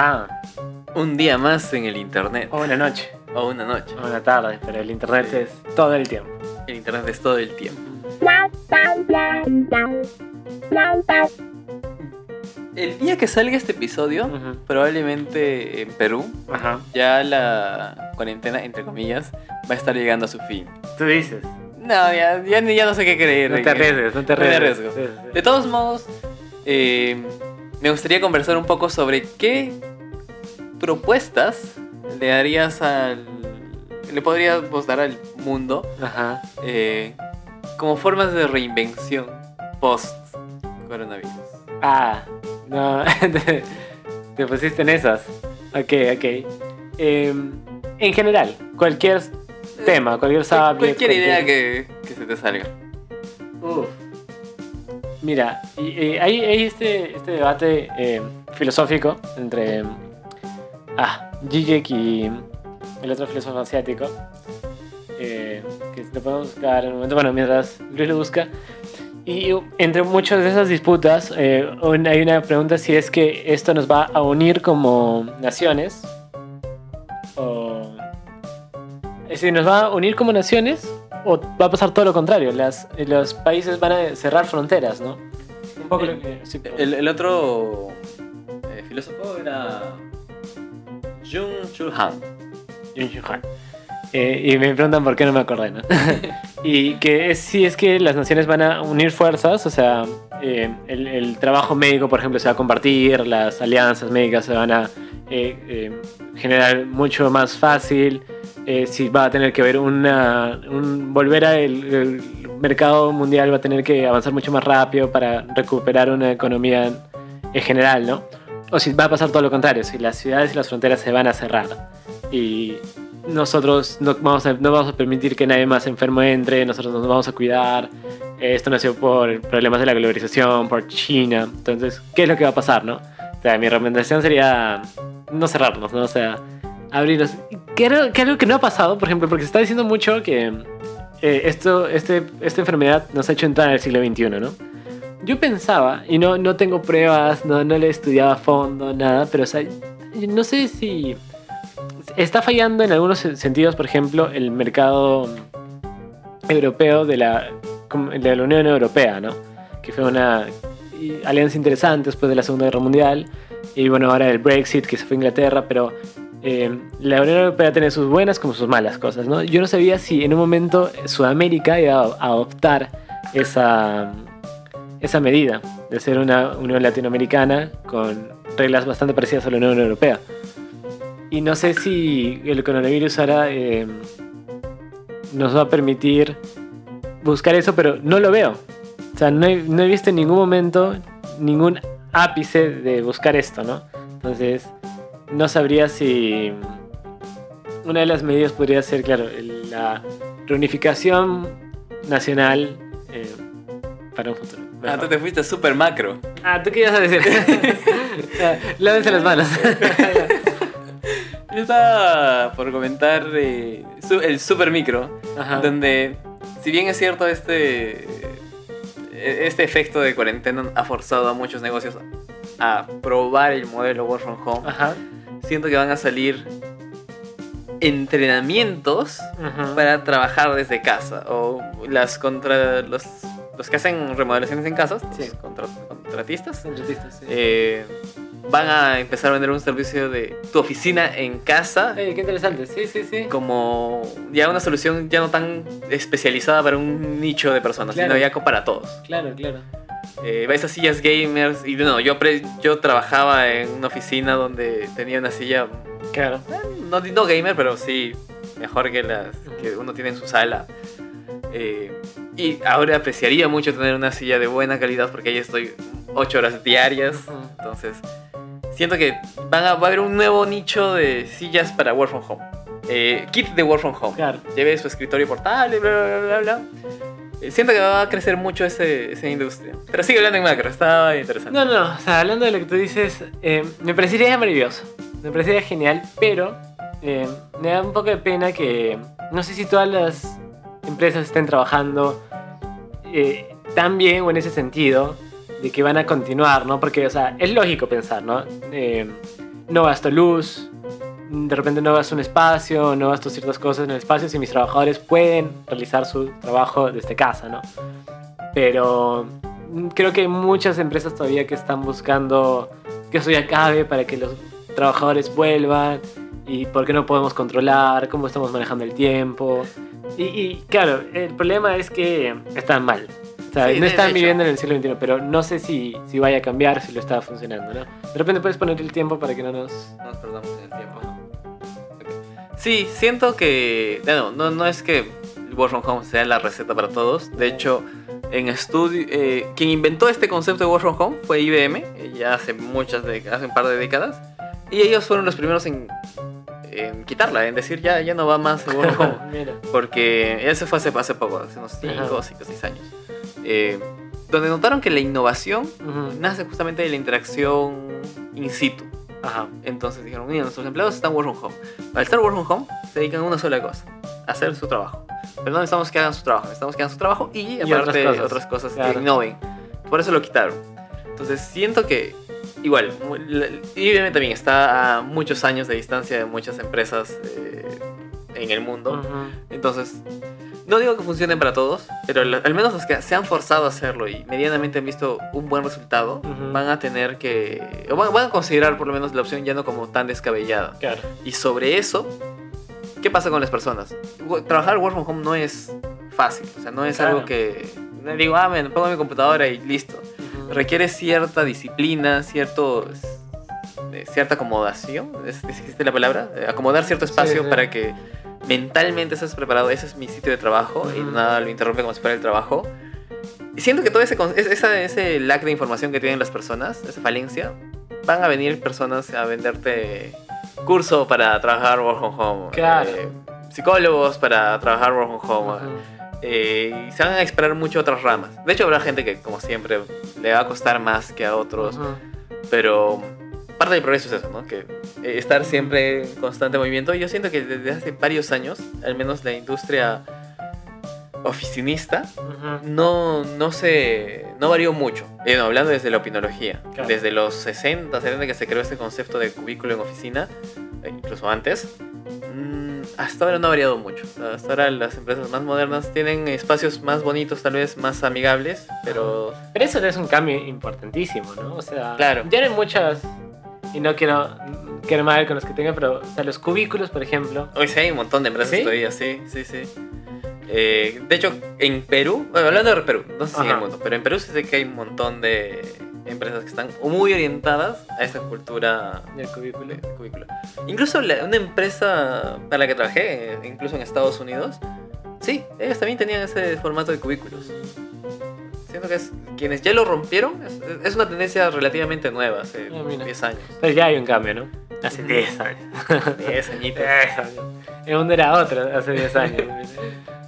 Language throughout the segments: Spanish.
Ajá. Un día más en el internet. O una noche. O una noche. O una tarde, pero el internet es todo el tiempo. El internet es todo el tiempo. El día que salga este episodio, probablemente en Perú, ya la cuarentena, entre comillas, va a estar llegando a su fin. Tú dices. No, ya, ya, ya no sé qué creer. No te arriesgues, no te No arriesgues. arriesgo. Sí, sí. De todos modos, eh, me gustaría conversar un poco sobre qué propuestas le darías al. le podríamos dar al mundo Ajá. eh, como formas de reinvención post coronavirus. Ah, no. te, te pusiste en esas. Ok, ok. Em, en general, cualquier tema, cualquier subject. Cualquier idea que, que se te salga. Uf. Mira, y, y hay, hay este, este debate eh, filosófico entre ah, Zizek y el otro filósofo asiático. eh, que lo podemos buscar en un momento. Bueno, mientras Luis lo busca. Y entre muchas de esas disputas, eh, hay una pregunta si es que esto nos va a unir como naciones. O. Es decir, ¿nos va a unir como naciones? ¿O va a pasar todo lo contrario? Las, los países van a cerrar fronteras, ¿no? Un poco lo que. sí, El, el otro eh, filósofo era. Jung Chul Han. Yun Shu Han. Eh, y me preguntan por qué no me acordé, ¿no? y que es, si es que las naciones van a unir fuerzas, o sea, eh, el, el trabajo médico, por ejemplo, se va a compartir, las alianzas médicas se van a eh, eh, generar mucho más fácil, eh, si va a tener que haber una, un, volver al el mercado mundial, va a tener que avanzar mucho más rápido para recuperar una economía en general, ¿no? O si va a pasar todo lo contrario, si las ciudades y las fronteras se van a cerrar y nosotros no vamos a, no vamos a permitir que nadie más enfermo entre, nosotros nos vamos a cuidar. Esto nació por problemas de la globalización, por China. Entonces, ¿qué es lo que va a pasar, no? O sea, mi recomendación sería no cerrarnos, ¿no? O sea, abrirnos. Que algo que no ha pasado, por ejemplo, porque se está diciendo mucho que eh, esto, este, esta enfermedad nos ha hecho entrar en el siglo XXI, ¿no? Yo pensaba, y no, no tengo pruebas, no, no le he estudiado a fondo, nada, pero o sea, no sé si está fallando en algunos sen- sentidos, por ejemplo, el mercado europeo de la, de la Unión Europea, ¿no? Que fue una alianza interesante después de la Segunda Guerra Mundial. Y bueno, ahora el Brexit, que se fue a Inglaterra, pero eh, la Unión Europea tiene sus buenas como sus malas cosas, ¿no? Yo no sabía si en un momento Sudamérica iba a adoptar esa, esa medida de ser una Unión Latinoamericana con reglas bastante parecidas a la Unión Europea. Y no sé si el coronavirus ahora eh, nos va a permitir buscar eso, pero no lo veo. O sea, no he, visto en ningún momento ningún ápice de buscar esto, ¿no? Entonces, no sabría si una de las medidas podría ser, claro, la reunificación nacional eh, para un futuro. Ah, tú te fuiste súper macro. Ah, ¿tú qué ibas a decir? Ah, Lávense las manos. Yo estaba por comentar eh, el super micro, Ajá. donde, si bien es cierto, este, este efecto de cuarentena ha forzado a muchos negocios a probar el modelo Work from Home, Ajá. siento que van a salir entrenamientos Ajá. para trabajar desde casa o las contra los, los que hacen remodelaciones en casas, Sí. los contra- contratistas, Contratistas, sí. eh, van a empezar a vender un servicio de tu oficina en casa Ey, qué interesante. Sí, sí, sí. como ya una solución ya no tan especializada para un nicho de personas, Claro. sino ya para todos. Claro, claro. Eh, esas sillas gamers, y no, yo, pre- yo trabajaba en una oficina donde tenía una silla, Claro. no, no gamer, pero sí mejor que las que uno tiene en su sala. Eh, y ahora apreciaría mucho tener una silla de buena calidad porque ahí estoy 8 horas diarias. Entonces, siento que van a, va a haber un nuevo nicho de sillas para work from home. Eh, kit de work from home. Claro. Lleve su escritorio portable, bla, bla, bla, bla. Eh, siento que va a crecer mucho ese, esa industria. Pero sigue hablando en macro, está interesante. No, no, no. O sea, hablando de lo que tú dices, eh, me parecería maravilloso. Me parecería genial, pero me da un poco de pena que no sé si todas las empresas estén trabajando eh, tan bien o en ese sentido de que van a continuar, ¿no? Porque, o sea, es lógico pensar, ¿no? Eh, no gasto luz, de repente no gasto un espacio, no gasto ciertas cosas en el espacio si mis trabajadores pueden realizar su trabajo desde casa, ¿no? Pero mm, creo que hay muchas empresas todavía que están buscando que eso ya acabe para que los trabajadores vuelvan y por qué no podemos controlar, cómo estamos manejando el tiempo. Y, y, claro, el problema es que están mal. O sea, Sí, no están viviendo en el siglo XXI, pero no sé si, si vaya a cambiar, si lo está funcionando, ¿no? De repente puedes poner el tiempo para que no nos... No nos perdamos en el tiempo. Ok. Sí, siento que. No, no, no es que work from home sea la receta para todos. De hecho, en estudio. eh, quien inventó este concepto de work from home fue IBM, eh, ya hace muchas hace un par de décadas. Y ellos fueron los primeros en, quitarla, en decir ya, ya no va más home. Mira. Porque ese fue hace, hace poco, hace unos 5 Ajá. o 5 6 años. Eh, donde notaron que la innovación Ujú. nace justamente de la interacción in situ. Ajá. Entonces dijeron, mira, nuestros empleados están work from home. Al estar work from home, se dedican a una sola cosa, hacer su trabajo. Pero no necesitamos que hagan su trabajo, necesitamos que hagan su trabajo y otras aparte cosas. otras cosas, Claro. que innoven. Por eso lo quitaron. Entonces siento que, igual, IBM también está a muchos años de distancia de muchas empresas eh, en el mundo. Entonces, no digo que funcionen para todos, pero al menos los que se han forzado a hacerlo y medianamente han visto un buen resultado, van a tener que, o van, van a considerar por lo menos la opción ya no como tan descabellada. Claro. Y sobre eso, ¿qué pasa con las personas? Trabajar work from home no es fácil, o sea, no es Claro. algo que digo, ah, me pongo mi computadora y listo. Requiere cierta disciplina, cierto, eh, cierta acomodación, ¿es- ¿existe la palabra? Eh, Acomodar cierto espacio sí. para que mentalmente estés preparado, ese es mi sitio de trabajo y nada lo interrumpe como si fuera el trabajo. Y siento que todo ese, con- es- esa- ese lack de información que tienen las personas, esa falencia, van a venir personas a venderte curso para trabajar work from home. Claro. eh, psicólogos para trabajar work from home. Ujú. Eh, y se van a esperar mucho otras ramas. De hecho, habrá gente que, como siempre, le va a costar más que a otros. Ujú. Pero parte del progreso es eso, ¿no? Que eh, estar siempre en constante movimiento. Yo siento que desde hace varios años, al menos la industria oficinista, Ujú. no, no se no varió mucho. Eh, no, hablando desde la opinología. Claro. Desde los 60, 70 que se creó este concepto de cubículo en oficina, eh, incluso antes, mm, hasta ahora no ha variado mucho. Hasta ahora las empresas más modernas tienen espacios más bonitos, tal vez más amigables, pero Pero eso es un cambio importantísimo, ¿no? O sea, Claro. ya hay muchas, y no quiero quedar mal con los que tengan, pero o sea, los cubículos, por ejemplo. Hoy sí hay un montón de empresas ¿Sí? todavía, sí, sí, sí. Eh, de hecho, en Perú, bueno, hablando de Perú, no sé si en el Ajá. mundo, pero en Perú sí sé que hay un montón de empresas que están muy orientadas a esta cultura Del cubículo. de cubículo. Incluso la- una empresa para la que trabajé, incluso en Estados Unidos, sí, ellos también tenían ese formato de cubículos. Siento que es, quienes ya lo rompieron, es, es una tendencia relativamente nueva, hace Ah, mira. 10 años. Pero ya hay un cambio, ¿no? Hace Ujú. 10 años. 10 añitos. 10 años. El mundo era otro hace 10 años.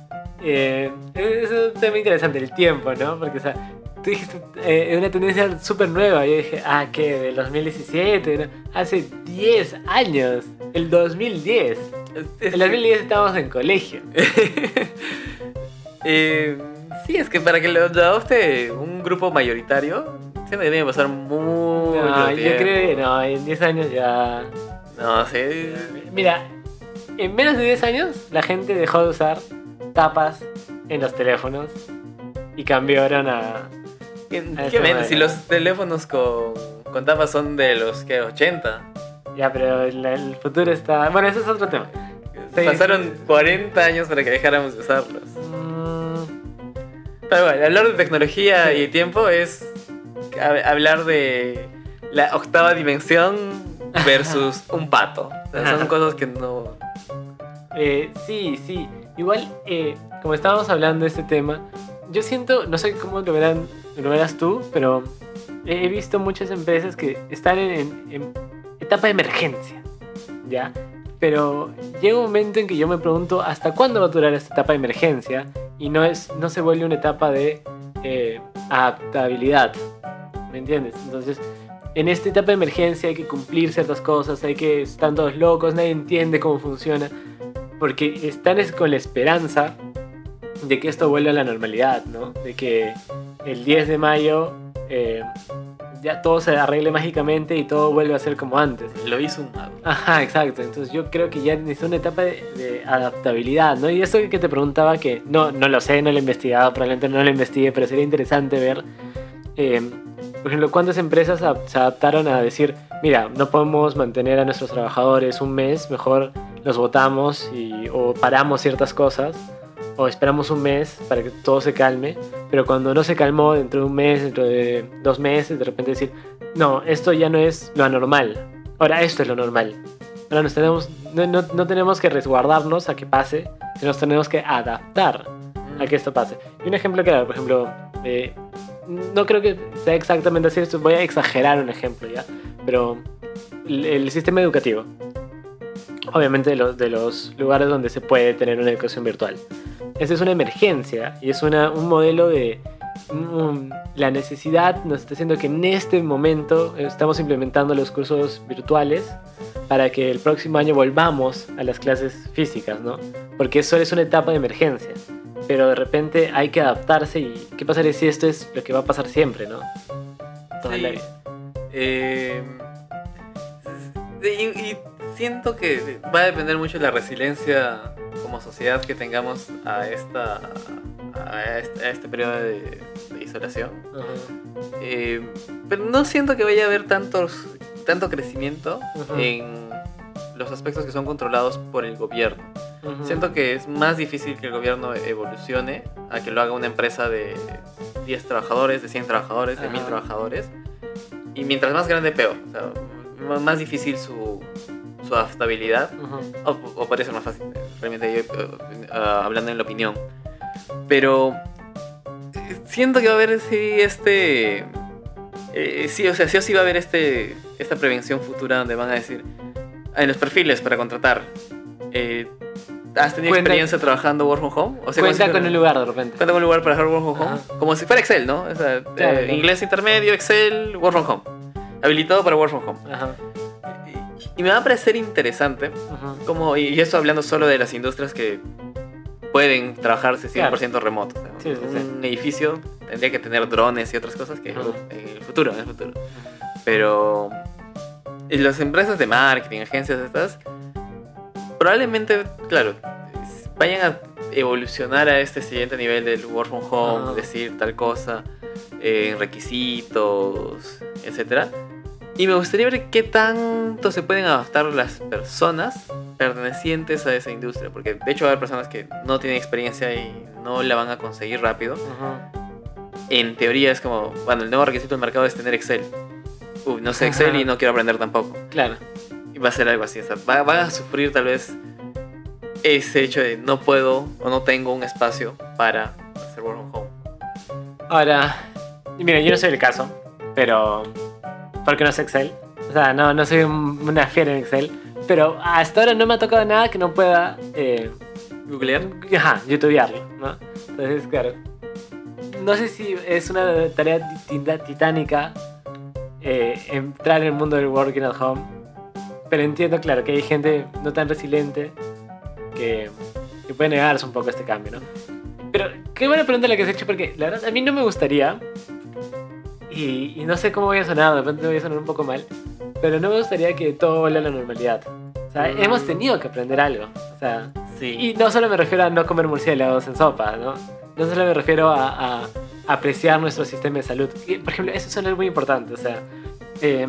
eh, es un tema interesante, el tiempo, ¿no? Porque, o sea, tú dijiste, eh, es una tendencia súper nueva. Yo dije, ah, ¿qué? Del 2017, ¿no? Hace 10 años. El 2010. Es- es En el 2010 estábamos en colegio. Eh, sí, es que para que lo adopte un grupo mayoritario, que tiene que pasar mucho No, yo creo que no, en 10 años ya... No, sí. Mira, en menos de 10 años la gente dejó de usar tapas en los teléfonos y cambiaron a... ¿Qué, qué menos? Si los teléfonos con, con tapas son de los que 80. Ya, pero el, el futuro está... Bueno, ese es otro tema. Sí. Pasaron 40 años para que dejáramos de usarlos. Mm, Pero bueno, hablar de tecnología Sí. y tiempo es hab- hablar de la octava dimensión versus un pato. O sea, son cosas que no. eh, sí, sí. Igual, eh, como estábamos hablando de este tema, yo siento, no sé cómo lo, verán, lo verás tú, pero he visto muchas empresas que están en- en etapa de emergencia, ¿ya? Pero llega un momento en que yo me pregunto hasta cuándo va a durar esta etapa de emergencia y no, es, no se vuelve una etapa de eh, adaptabilidad, ¿me entiendes? Entonces, en esta etapa de emergencia hay que cumplir ciertas cosas, hay que están todos locos, nadie entiende cómo funciona, porque están es con la esperanza de que esto vuelva a la normalidad, ¿no? De que el 10 de mayo eh, ya todo se arregle mágicamente y todo vuelve a ser como antes. Lo hizo un mago. Ajá, exacto. Entonces yo creo que ya necesita una etapa de, de adaptabilidad, ¿no? Y eso que te preguntaba que no, no lo sé, no lo he investigado, probablemente no lo investigué, pero sería interesante ver, eh, por ejemplo, cuántas empresas se adaptaron a decir, mira, no podemos mantener a nuestros trabajadores un mes, mejor los votamos y, o paramos ciertas cosas. O esperamos un mes para que todo se calme, pero cuando no se calmó dentro de un mes, dentro de dos meses, de repente decir, no, esto ya no es lo anormal, ahora esto es lo normal. Ahora nos tenemos, no, no- no tenemos que resguardarnos a que pase, sino nos tenemos que adaptar a que esto pase. Y un ejemplo claro, por ejemplo, eh, no creo que sea exactamente así, voy a exagerar un ejemplo ya, pero el, el sistema educativo. Obviamente de los, de los lugares donde se puede tener una educación virtual. Esa es una emergencia y es una, un modelo de... la necesidad nos está haciendo que en este momento estamos implementando los cursos virtuales para que el próximo año volvamos a las clases físicas, ¿no? Porque eso es una etapa de emergencia. Pero de repente hay que adaptarse y ¿qué pasaría si esto es lo que va a pasar siempre, ¿no? Toda Sí. la vida. Eh, y, y siento que va a depender mucho de la resiliencia como sociedad que tengamos a esta a este, a este periodo de, de isolación. Eh, pero no siento que vaya a haber tantos, tanto crecimiento Ujú. en los aspectos que son controlados por el gobierno. Siento que es más difícil que el gobierno evolucione a que lo haga una empresa de 10 trabajadores, de 100 trabajadores, de 1000 Ajá. trabajadores. Y mientras más grande, peor. O sea, m- más difícil su, su adaptabilidad. Ujú. O, o puede ser más fácil, realmente yo eh, ah, hablando en la opinión. Pero eh, siento que va a haber sí este... eh, sí, o sea, sí o sí va a haber este, esta prevención futura donde van a decir en los perfiles para contratar. eh, ¿Has tenido Cuenta- experiencia trabajando work from home? O sea, Cuenta si con un lugar de repente. Cuenta con un lugar para hacer work from home. Ajá. Como si fuera Excel, ¿no? O sea, Claro, eh, claro. inglés intermedio, Excel, work from home. Habilitado para work from home. Ajá. Y, me va a parecer interesante como, y esto hablando solo de las industrias que pueden trabajarse 100% remoto. o sea, Sí, sí, sí. un edificio tendría que tener drones y otras cosas que en el futuro, en el futuro. Pero y las empresas de marketing, agencias estas, probablemente, claro, vayan a evolucionar a este siguiente nivel del work from home, Ajá. decir tal cosa, eh, requisitos, etcétera. Y me gustaría ver qué tanto se pueden adaptar las personas pertenecientes a esa industria, porque de hecho va a haber personas que no tienen experiencia y no la van a conseguir rápido. En teoría es como, bueno, el nuevo requisito del mercado es tener Excel. Uy, no sé Excel Ajá. y no quiero aprender tampoco. Claro. Y va a ser algo así, o sea, va- van a sufrir tal vez ese hecho de no puedo o no tengo un espacio para hacer work from home. Ahora, mira, yo no soy el caso, pero. Porque no sé Excel. O sea, no, no soy un- una fiera en Excel. Pero hasta ahora no me ha tocado nada que no pueda. Eh, Googlear. ajá, youtubearlo, ¿no? Entonces, claro. No sé si es una tarea titánica eh, entrar en el mundo del working at home. Pero entiendo, claro, que hay gente no tan resiliente que, que puede negarse un poco a este cambio, ¿no? Pero qué buena pregunta la que has hecho, porque la verdad a mí no me gustaría, y, y no sé cómo voy a sonar, de repente voy a sonar un poco mal, pero no me gustaría que todo vuelva a la normalidad. O sea, Mm. hemos tenido que aprender algo. O sea, Sí. y no solo me refiero a no comer murciélagos en sopa, ¿no? No solo me refiero a, a apreciar nuestro sistema de salud. Y, por ejemplo, eso es algo muy importante. O sea, eh,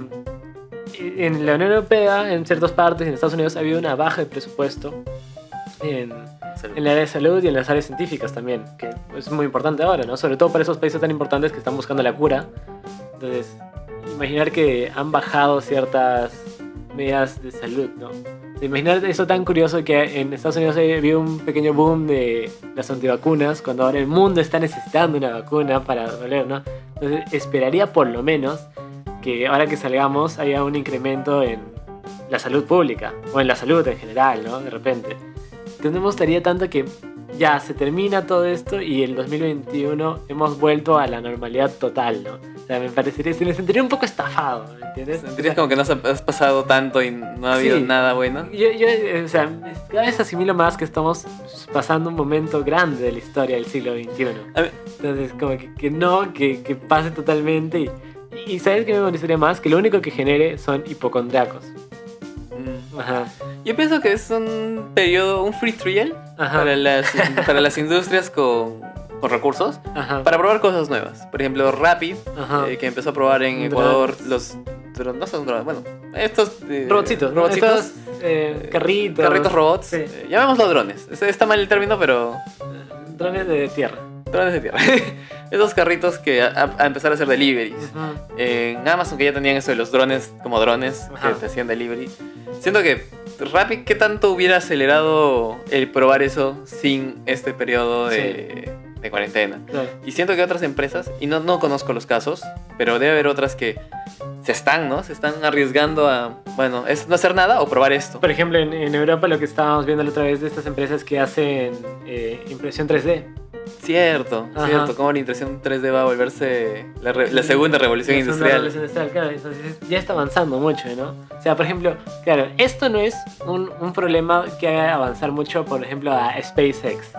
en la Unión Europea, en ciertas partes, en Estados Unidos, ha habido una baja de presupuesto en, en el área de salud y en las áreas científicas también, que es muy importante ahora, ¿no? Sobre todo para esos países tan importantes que están buscando la cura. Entonces, imaginar que han bajado ciertas medidas de salud, ¿no? Imaginar eso tan curioso que en Estados Unidos ha habido un pequeño boom de las antivacunas, cuando ahora el mundo está necesitando una vacuna para doler, ¿no? Entonces, esperaría por lo menos que ahora que salgamos haya un incremento en la salud pública, o en la salud en general, ¿no? De repente. Entonces, no me gustaría tanto que ya se termina todo esto y el 2021 hemos vuelto a la normalidad total, ¿no? O sea, me parecería, se me sentiría un poco estafado, ¿me entiendes? Sentirías como que no has pasado tanto y no ha habido Sí. nada bueno. yo, yo, eh, o sea, cada vez asimilo más que estamos pasando un momento grande de la historia del siglo XXI. Entonces, como que, que no, que, que pase totalmente y, Y sabes que me molestaría más que lo único que genere son hipocondriacos. Mm. Ajá. Yo pienso que es un periodo, un free trial Ajá. para las, para las industrias con, con recursos Ajá. para probar cosas nuevas. Por ejemplo, Rapid, eh, que empezó a probar en. Ecuador los dron- no son drones, bueno, estos eh, Robotcitos. robotcitos, Estos, eh, carritos. carritos robots, Sí. eh, llamémoslos drones. Está mal el término, pero Drones de tierra. drones de tierra. Esos carritos que a, empezar a hacer deliveries. En Amazon que ya tenían eso de los drones como drones que te hacían delivery. Siento que Rapid, ¿qué tanto hubiera acelerado el probar eso sin este periodo de, de cuarentena? Claro. Y siento que otras empresas, y no, no conozco los casos, pero debe haber otras que se están, ¿no? Se están arriesgando a, bueno, es no hacer nada o probar esto. Por ejemplo, en, en Europa lo que estábamos viendo la otra vez de estas empresas que hacen eh, impresión 3D. Cierto, Ajá. cierto, cómo la impresión 3D va a volverse la, la segunda revolución La segunda industrial. revolución industrial, claro, entonces ya está avanzando mucho, ¿no? O sea, por ejemplo, claro, esto no es un, un problema que haga avanzar mucho, por ejemplo, a SpaceX.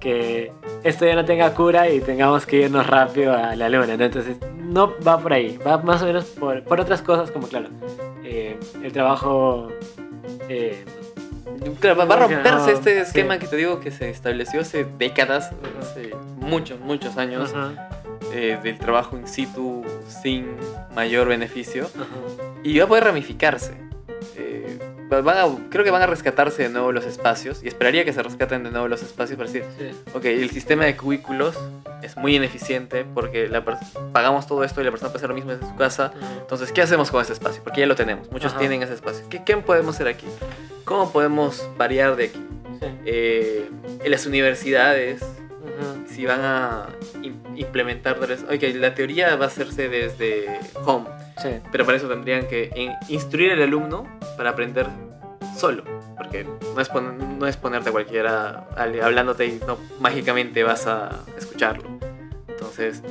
Que esto ya no tenga cura y tengamos que irnos rápido a la luna, ¿no? Entonces, no va por ahí, va más o menos por, por otras cosas, como, claro, eh, el trabajo. eh, Claro, va- a No, romperse este sí. esquema que te digo que se estableció hace décadas, hace muchos, muchos años, eh, del trabajo in situ sin mayor beneficio. Y va a poder ramificarse. Eh, va- van a- creo que van a rescatarse de nuevo los espacios, y esperaría que se rescaten de nuevo los espacios para decir, Sí. ok, el sistema de cubículos es muy ineficiente porque la pagamos todo esto y la persona puede hacer lo mismo desde su casa. Ajá. Entonces, ¿qué hacemos con ese espacio? Porque ya lo tenemos, muchos Ajá. tienen ese espacio. ¿Qué, ¿Qué podemos hacer aquí? ¿Cómo podemos variar de aquí? Sí. Eh, en las universidades, Ajá. si van a im- implementar, ok, la teoría va a hacerse desde home, Sí. pero para eso tendrían que in- instruir al alumno para aprender solo, porque no es, pon- no es ponerte a cualquiera al- hablándote y no mágicamente vas a escucharlo. Entonces,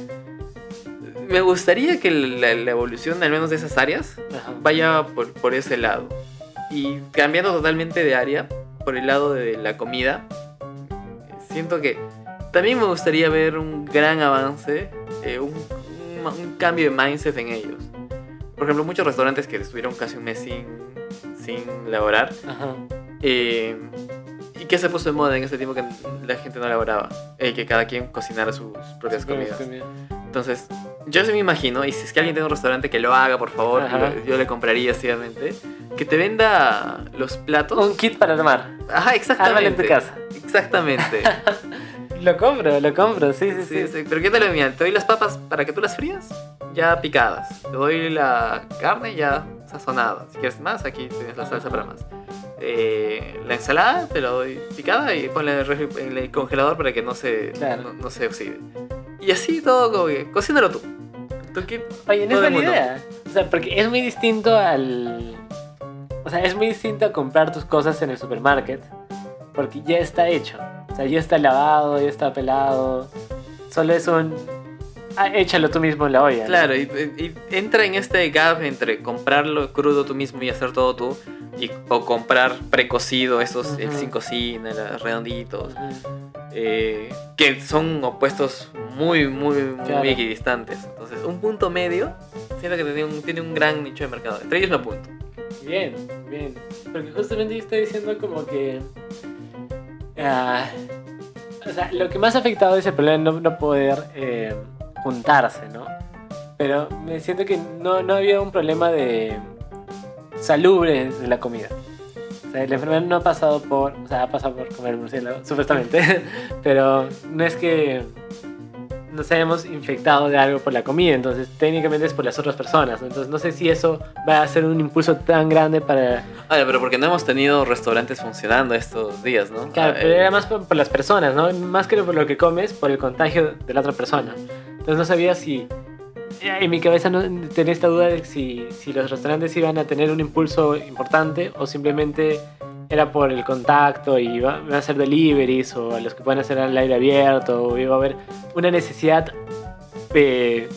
me gustaría que la, la evolución, al menos de esas áreas, Ajá. vaya por, por ese lado. Y cambiando totalmente de área, por el lado de la comida, siento que también me gustaría ver un gran avance, eh, un, un- un cambio de mindset en ellos. Por ejemplo, muchos restaurantes que estuvieron casi un mes sin, sin laborar, Ajá. eh, ¿y qué se puso de moda en ese tiempo que la gente no laboraba? Eh, que cada quien cocinara sus propias comidas. Entonces, yo se me imagino, y si es que alguien tiene un restaurante que lo haga, por favor, yo, le compraría activamente, que te venda los platos. Un kit para armar. Ajá, Ármalo exactamente. en tu casa. Exactamente. Lo compro, lo compro, sí, sí, sí. Sí, sí, Pero ¿qué tal? Mira, te doy las papas para que tú las frías, ya picadas. Te doy la carne ya sazonada. Si quieres más, aquí tienes la salsa para más. Eh, la ensalada te la doy picada y ponla en el, congelador para que no se, Claro. no, no se oxide. Y así todo, como que cocínalo tú. Tu kit, Oye, no es buena idea. O sea, porque es muy distinto al. O sea, es muy distinto a comprar tus cosas en el supermarket. Porque ya está hecho. O sea, ya está lavado, ya está pelado. Solo es un. Ah, échalo tú mismo en la olla. ¿no? Claro, y, y entra en este gap entre comprarlo crudo tú mismo y hacer todo tú, y, o comprar precocido, esos, el sin cocina, los redonditos, eh, que son opuestos muy, muy, muy Claro. equidistantes. Entonces, un punto medio, siento que tiene un, tiene un gran nicho de mercado. Entre ellos me apunto. Bien, bien. Porque justamente yo estoy diciendo como que. ah, o sea, lo que más ha afectado es el problema de no, no poder eh, juntarse, ¿no? Pero me siento que no, no había un problema de salubre de la comida. O sea, la enfermedad no ha pasado por. O sea, ha pasado por comer murciélago, supuestamente. Pero no es que nos hayamos infectado de algo por la comida, entonces técnicamente es por las otras personas. Entonces no sé si eso va a ser un impulso tan grande para... Ahora, pero porque no hemos tenido restaurantes funcionando estos días, ¿no? Claro, Ah, pero eh, era más por, por las personas, ¿no? Más que por lo que comes, por el contagio de la otra persona. Entonces no sabía si... eh, En mi cabeza no tenía esta duda de si, si los restaurantes iban a tener un impulso importante o simplemente era por el contacto y iba, iban a hacer deliveries o a los que pueden hacer al aire abierto o iba a haber una necesidad de,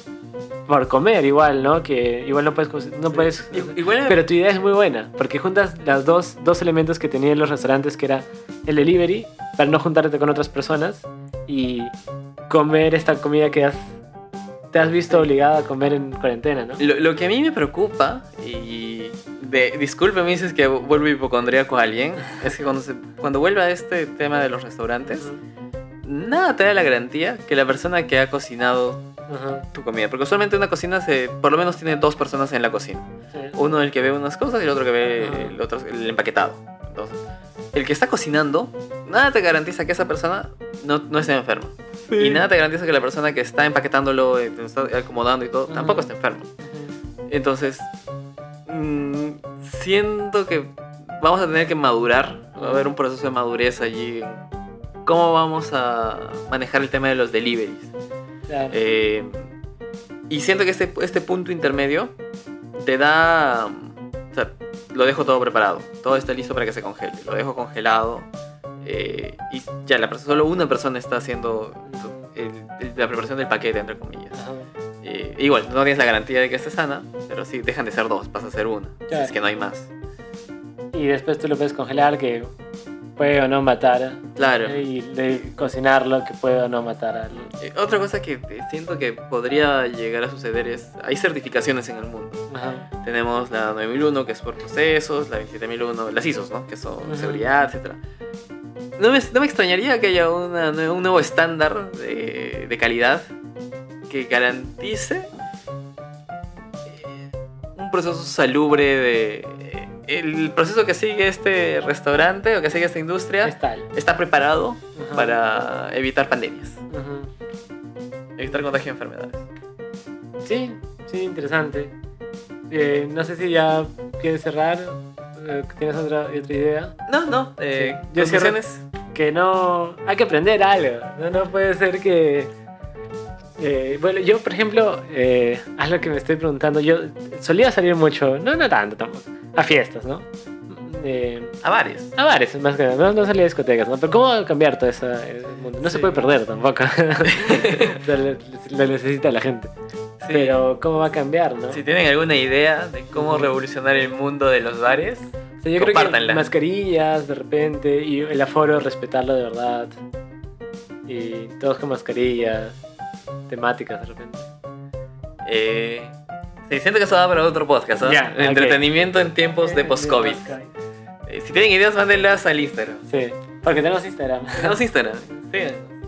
por comer igual, ¿no? Que igual no puedes... No puedes Igual pero tu idea es muy buena, porque juntas los dos, dos elementos que tenían los restaurantes, que era el delivery, para no juntarte con otras personas, y comer esta comida que has te has visto obligado a comer en cuarentena, ¿no? Lo, lo que a mí me preocupa, y de, disculpe, me dices que vuelvo hipocondríaco a alguien, es que cuando, se, cuando vuelve a este tema de los restaurantes, nada te da la garantía que la persona que ha cocinado tu comida, porque usualmente una cocina se, por lo menos tiene dos personas en la cocina. sí. Uno el que ve unas cosas y el otro que ve el, otro, el empaquetado. Entonces, el que está cocinando, nada te garantiza que esa persona no, no esté enferma. Y nada te garantiza que la persona que está empaquetándolo, eh, te está acomodando y todo, Ajá. tampoco está enferma. Ujú. Entonces, mm, siento que vamos a tener que madurar. Va a haber un proceso de madurez allí. ¿Cómo vamos a manejar el tema de los deliveries? Claro. Eh, y siento que este, este punto intermedio te da... O sea, lo dejo todo preparado. Todo está listo para que se congele. Lo dejo congelado. Eh, y ya, la, solo una persona está haciendo el- el- la preparación del paquete, entre comillas. Ajá. Eh, igual, no tienes la garantía de que esté sana, pero sí, dejan de ser dos, pasa a ser una. Si Claro. es que no hay más. Y después tú lo puedes congelar, que puede o no matar. Claro. Y de cocinarlo, que puede o no matar al. Eh, otra cosa que eh, siento que podría llegar a suceder es, hay certificaciones en el mundo. Ajá. Tenemos la 9001, que es por procesos, la 27001, las ISOs, ¿no? Que son Ujú. seguridad, etc. No me, no me extrañaría que haya una un nuevo estándar de, de calidad que garantice eh, un proceso salubre de... eh, el proceso que sigue este restaurante o que sigue esta industria Es tal. está preparado Ajá. para evitar pandemias, evitar contagio de enfermedades. Sí, sí, interesante. Eh, no sé si ya quieres cerrar. eh, ¿Tienes otra, otra idea? No, no, eh, Sí. Yo cierro- conclusiones. que no hay que aprender algo. No, no puede ser que eh, bueno yo por ejemplo eh, haz lo que me estoy preguntando yo solía salir mucho no no tanto tampoco a fiestas no Eh, A varios. a bares más que nada no, no salía a discotecas no pero cómo cambiar todo ese mundo no se puede perder tampoco. O sea, lo, lo necesita la gente. Sí. pero cómo va a cambiar no Si tienen alguna idea de cómo revolucionar el mundo de los bares, O sea, yo creo que mascarillas de repente y el aforo respetarlo de verdad y todos con mascarillas temáticas de repente eh, sí, siento que eso va para otro podcast. ¿no? Ok. Entretenimiento en tiempos de post-COVID. Eh, si tienen ideas, mándenlas al Instagram. Sí, porque tenemos Instagram. Tenemos Instagram. Sigan.